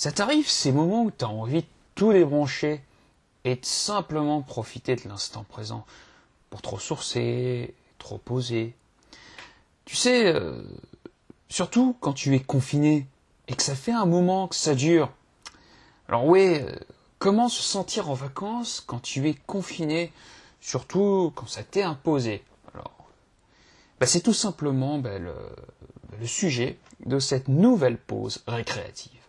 Ça t'arrive ces moments où tu as envie de tout débrancher et de simplement profiter de l'instant présent pour te ressourcer, te reposer. Tu sais, euh, surtout quand tu es confiné et que ça fait un moment que ça dure. Alors oui, euh, comment se sentir en vacances quand tu es confiné, surtout quand ça t'est imposé? Alors, bah, c'est tout simplement bah, le sujet de cette nouvelle pause récréative.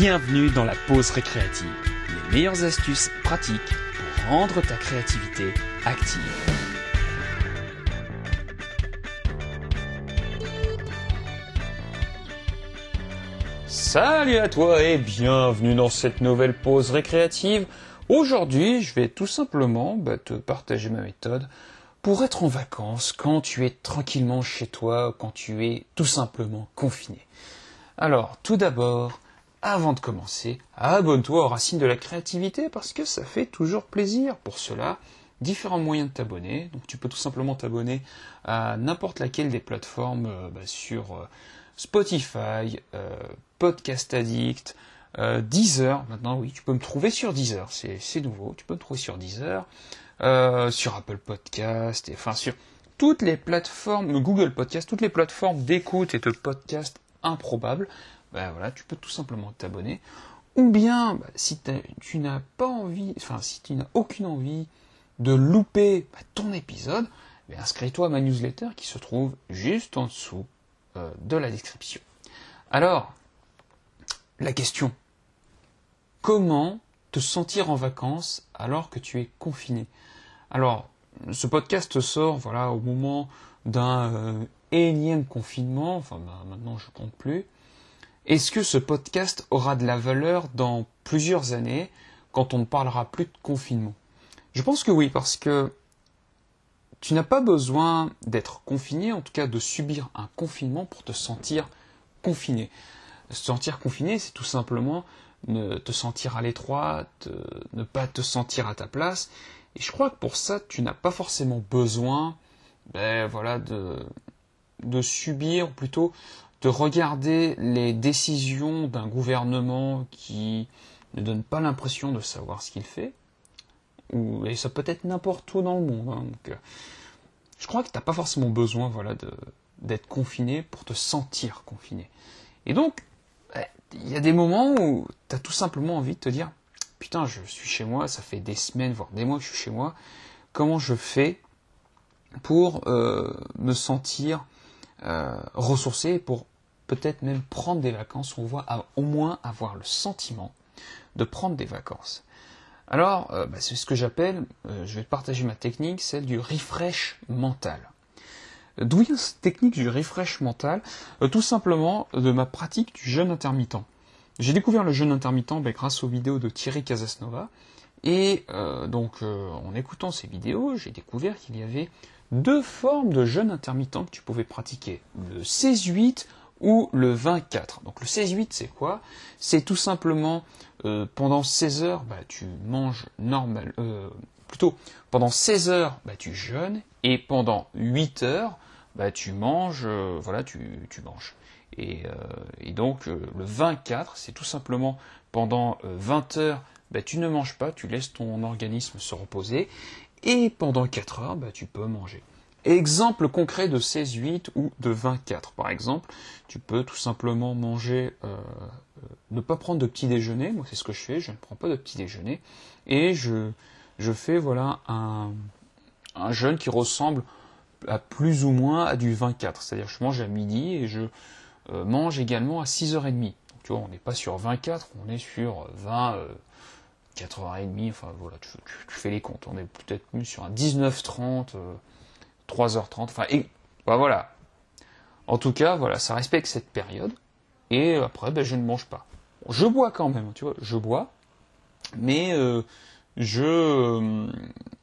Bienvenue dans la pause récréative, les meilleures astuces pratiques pour rendre ta créativité active. Salut à toi et bienvenue dans cette nouvelle pause récréative. Aujourd'hui, je vais tout simplement bah, te partager ma méthode pour être en vacances quand tu es tranquillement chez toi, quand tu es tout simplement confiné. Alors, tout d'abord, avant de commencer, abonne-toi aux racines de la créativité parce que ça fait toujours plaisir. Pour cela, différents moyens de t'abonner. Donc tu peux tout simplement t'abonner à n'importe laquelle des plateformes euh, bah, sur euh, Spotify, euh, Podcast Addict, Deezer. Maintenant, oui, tu peux me trouver sur Deezer. C'est nouveau. Tu peux me trouver sur Deezer, sur Apple Podcast, et enfin sur toutes les plateformes, Google Podcast, toutes les plateformes d'écoute et de podcast improbables ben voilà, tu peux tout simplement t'abonner. Ou bien, bah, si tu n'as pas envie, enfin si tu n'as aucune envie de louper bah, ton épisode, ben inscris-toi à ma newsletter qui se trouve juste en dessous euh, de la description. Alors, la question, comment te sentir en vacances alors que tu es confiné? Alors, ce podcast sort voilà au moment d'un euh, énième confinement, enfin bah, maintenant je compte plus. Est-ce que ce podcast aura de la valeur dans plusieurs années quand on ne parlera plus de confinement? Je pense que oui, parce que tu n'as pas besoin d'être confiné, en tout cas de subir un confinement pour te sentir confiné. Se sentir confiné, c'est tout simplement ne te sentir à l'étroit, ne pas te sentir à ta place. Et je crois que pour ça, tu n'as pas forcément besoin ben, voilà, de, de subir, ou plutôt de regarder les décisions d'un gouvernement qui ne donne pas l'impression de savoir ce qu'il fait, et ça peut être n'importe où dans le monde. Hein, euh, je crois que tu n'as pas forcément besoin voilà, d'être confiné pour te sentir confiné. Et donc, il y a des moments où tu as tout simplement envie de te dire, putain, je suis chez moi, ça fait des semaines, voire des mois que je suis chez moi, comment je fais pour euh, me sentir euh, ressourcer pour peut-être même prendre des vacances, on voit au moins avoir le sentiment de prendre des vacances. Alors, euh, bah, c'est ce que j'appelle, euh, je vais partager ma technique, celle du refresh mental. D'où vient cette technique du refresh mental? Tout simplement de ma pratique du jeûne intermittent. J'ai découvert le jeûne intermittent bah, grâce aux vidéos de Thierry Casasnova. Et donc, en écoutant ces vidéos, j'ai découvert qu'il y avait deux formes de jeûne intermittent que tu pouvais pratiquer. Le 16-8 ou le 24. Donc le 16-8 c'est quoi? C'est tout simplement euh, pendant 16 heures bah, tu manges normal, euh, plutôt pendant 16 heures bah, tu jeûnes et pendant 8 heures bah, tu manges, euh, voilà tu, tu manges. Et, et donc le 24 c'est tout simplement pendant 20 heures bah, tu ne manges pas, tu laisses ton organisme se reposer et pendant 4 heures, bah, tu peux manger. Exemple concret de 16-8 ou de 24. Par exemple, tu peux tout simplement manger, euh, euh, ne pas prendre de petit déjeuner. Moi, c'est ce que je fais. Je ne prends pas de petit déjeuner et je, je fais voilà un, un jeûne qui ressemble à plus ou moins à du 24. C'est-à-dire, je mange à midi et je euh, mange également à 6h30. Donc, tu vois, on n'est pas sur 24, on est sur 20. 4h30, enfin voilà, tu, fais les comptes. On est peut-être plus sur un 19h30, 3h30, enfin, et bah, voilà. En tout cas, voilà, ça respecte cette période. Et après, ben, je ne mange pas. Je bois quand même, tu vois, je bois, mais euh, je,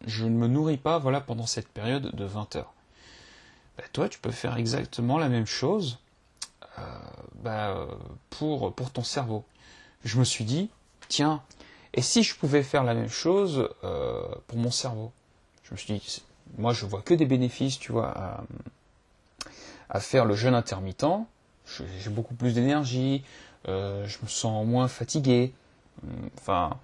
je ne me nourris pas, voilà, pendant cette période de 20 heures. Ben, toi, tu peux faire exactement la même chose euh, ben, pour, pour ton cerveau. Je me suis dit, tiens, et si je pouvais faire la même chose euh, pour mon cerveau Je me suis dit, moi je vois que des bénéfices, tu vois, à, faire le jeûne intermittent. J'ai beaucoup plus d'énergie, euh, je me sens moins fatigué. Enfin,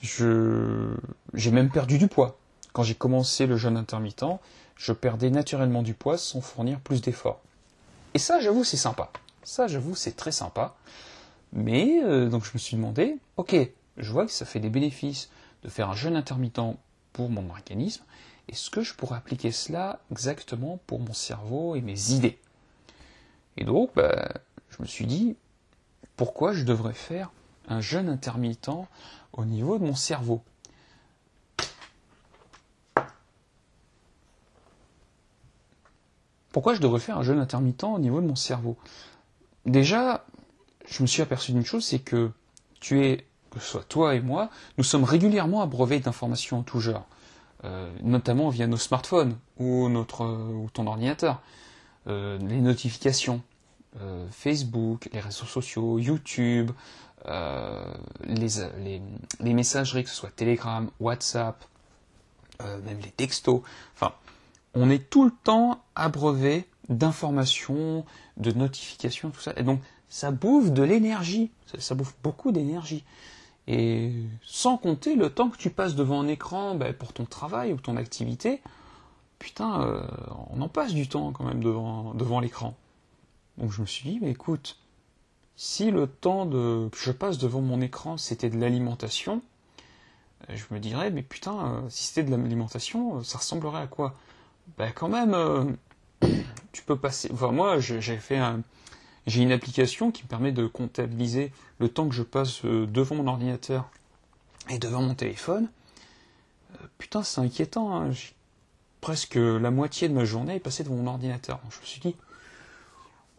j'ai même perdu du poids. Quand j'ai commencé le jeûne intermittent, je perdais naturellement du poids sans fournir plus d'efforts. Et ça, j'avoue, c'est sympa. Ça, j'avoue, c'est très sympa. Mais euh, donc je me suis demandé, ok, je vois que ça fait des bénéfices de faire un jeûne intermittent pour mon organisme. Est-ce que je pourrais appliquer cela exactement pour mon cerveau et mes idées. Et donc, bah, je me suis dit, pourquoi je devrais faire un jeûne intermittent au niveau de mon cerveau? Pourquoi je devrais faire un jeûne intermittent au niveau de mon cerveau? Déjà, je me suis aperçu d'une chose, c'est que tu es, que ce soit toi et moi, nous sommes régulièrement abreuvés d'informations en tout genre, euh, notamment via nos smartphones ou, ou ton ordinateur, euh, les notifications, euh, Facebook, les réseaux sociaux, YouTube, les, messageries, que ce soit Telegram, WhatsApp, même les textos, enfin, on est tout le temps abreuvé d'informations, de notifications, tout ça. Et donc, ça bouffe de l'énergie. Ça, bouffe beaucoup d'énergie. Et sans compter le temps que tu passes devant un écran ben, pour ton travail ou ton activité, putain, euh, on en passe du temps quand même devant, l'écran. Donc je me suis dit, mais écoute, si le temps que je passe devant mon écran c'était de l'alimentation, je me dirais, mais putain, euh, si c'était de l'alimentation, ça ressemblerait à quoi? Ben quand même, euh, tu peux passer. Enfin moi, j'ai fait un, j'ai une application qui me permet de comptabiliser le temps que je passe euh, devant mon ordinateur et devant mon téléphone. Euh, putain, c'est inquiétant. Hein. Presque la moitié de ma journée est passée devant mon ordinateur. je me suis dit,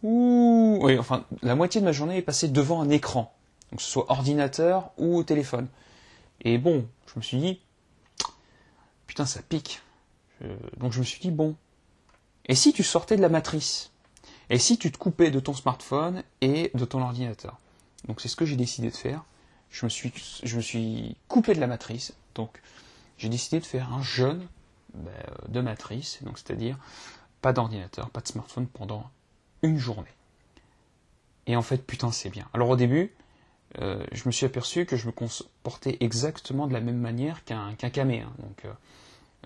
ouh, oui, enfin, la moitié de ma journée est passée devant un écran, donc que ce soit ordinateur ou téléphone. Et bon, je me suis dit, putain, ça pique. donc je me suis dit, bon, et si tu sortais de la matrice? Et si tu te coupais de ton smartphone et de ton ordinateur? Donc c'est ce que j'ai décidé de faire. Je me suis, coupé de la matrice. Donc j'ai décidé de faire un jeûne ben, de matrice, donc c'est-à-dire pas d'ordinateur, pas de smartphone pendant une journée. Et en fait, putain, c'est bien. Alors au début, euh, je me suis aperçu que je me comportais exactement de la même manière qu'un qu'un camé, donc euh,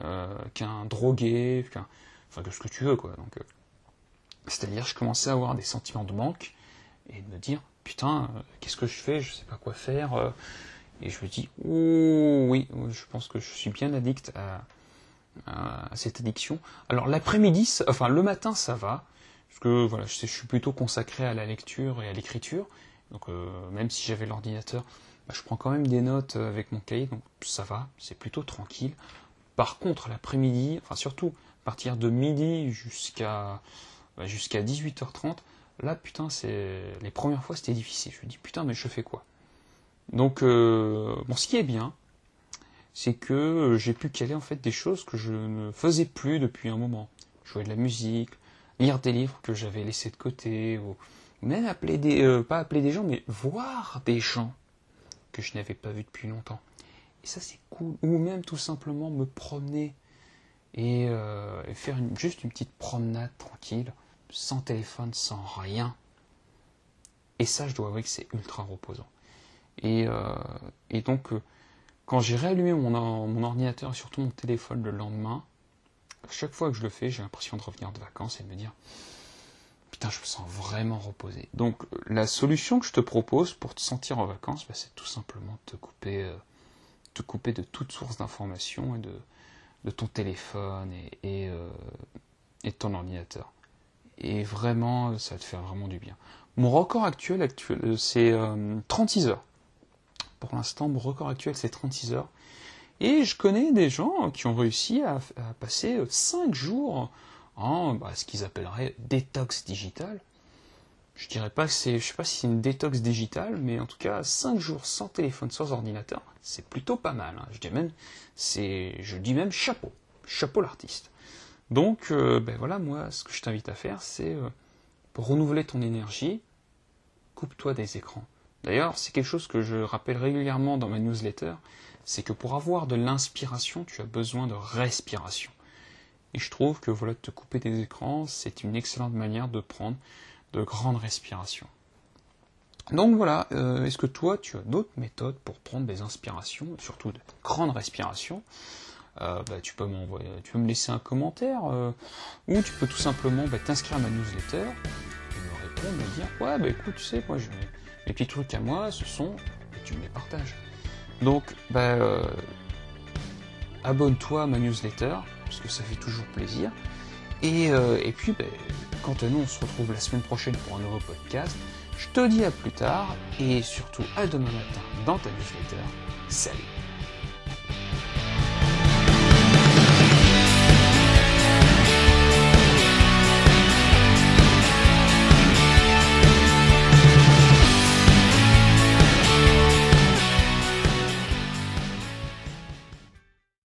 euh, qu'un drogué, qu'un, enfin que ce que tu veux quoi. Donc c'est-à-dire, je commençais à avoir des sentiments de manque et de me dire, putain, euh, qu'est-ce que je fais? Je sais pas quoi faire. Euh. et je me dis, oh oui, je pense que je suis bien addict à, cette addiction. Alors l'après-midi, enfin le matin, ça va, parce que voilà, je, suis plutôt consacré à la lecture et à l'écriture. Donc euh, même si j'avais l'ordinateur, bah, je prends quand même des notes avec mon cahier, donc ça va, c'est plutôt tranquille. Par contre, l'après-midi, enfin surtout à partir de midi jusqu'à bah, jusqu'à 18h30. Là, putain, c'est les premières fois, c'était difficile. Je me dis, putain, mais je fais quoi? Donc, euh, bon, ce qui est bien, c'est que j'ai pu caler en fait des choses que je ne faisais plus depuis un moment. Jouer de la musique, lire des livres que j'avais laissés de côté, ou même appeler des, euh, pas appeler des gens, mais voir des gens que je n'avais pas vus depuis longtemps. Et ça, c'est cool. Ou même tout simplement me promener et, euh, faire juste une petite promenade tranquille sans téléphone, sans rien. Et ça, je dois avouer que c'est ultra reposant. Et, euh, donc, euh, quand j'ai réallumé mon, ordinateur et surtout mon téléphone le lendemain, chaque fois que je le fais, j'ai l'impression de revenir de vacances et de me dire Putain, je me sens vraiment reposé. Donc, la solution que je te propose pour te sentir en vacances, bah, c'est tout simplement de te couper, euh, te de toute source d'information et de, de ton téléphone et, et de ton ordinateur et vraiment, ça te faire vraiment du bien. Mon record actuel, actuel euh, c'est 36 euh, heures. Pour l'instant, mon record actuel, c'est 36 heures. Et je connais des gens qui ont réussi à, passer 5 euh, jours en bah, ce qu'ils appelleraient détox digital. Je dirais pas que c'est, je sais pas si c'est une détox digitale, mais en tout cas, 5 jours sans téléphone, sans ordinateur, c'est plutôt pas mal. Hein. Je dis même, c'est, je dis même chapeau, chapeau l'artiste. Donc, euh, ben voilà, moi, ce que je t'invite à faire, c'est euh, pour renouveler ton énergie, coupe-toi des écrans. D'ailleurs, c'est quelque chose que je rappelle régulièrement dans ma newsletter, c'est que pour avoir de l'inspiration, tu as besoin de respiration. Et je trouve que voilà, te couper des écrans, c'est une excellente manière de prendre de grandes respirations. Donc voilà, euh, est-ce que toi tu as d'autres méthodes pour prendre des inspirations, surtout de grandes respirations? Bah, tu, peux m'envoyer, tu peux me laisser un commentaire, euh, ou tu peux tout simplement bah, t'inscrire à ma newsletter et me répondre, me dire ouais bah écoute tu sais moi je, mes petits trucs à moi ce sont, tu me les partages. Donc bah, abonne-toi à ma newsletter, parce que ça fait toujours plaisir. Et, et puis quant à nous on se retrouve la semaine prochaine pour un nouveau podcast. Je te dis à plus tard et surtout à demain matin dans ta newsletter. Salut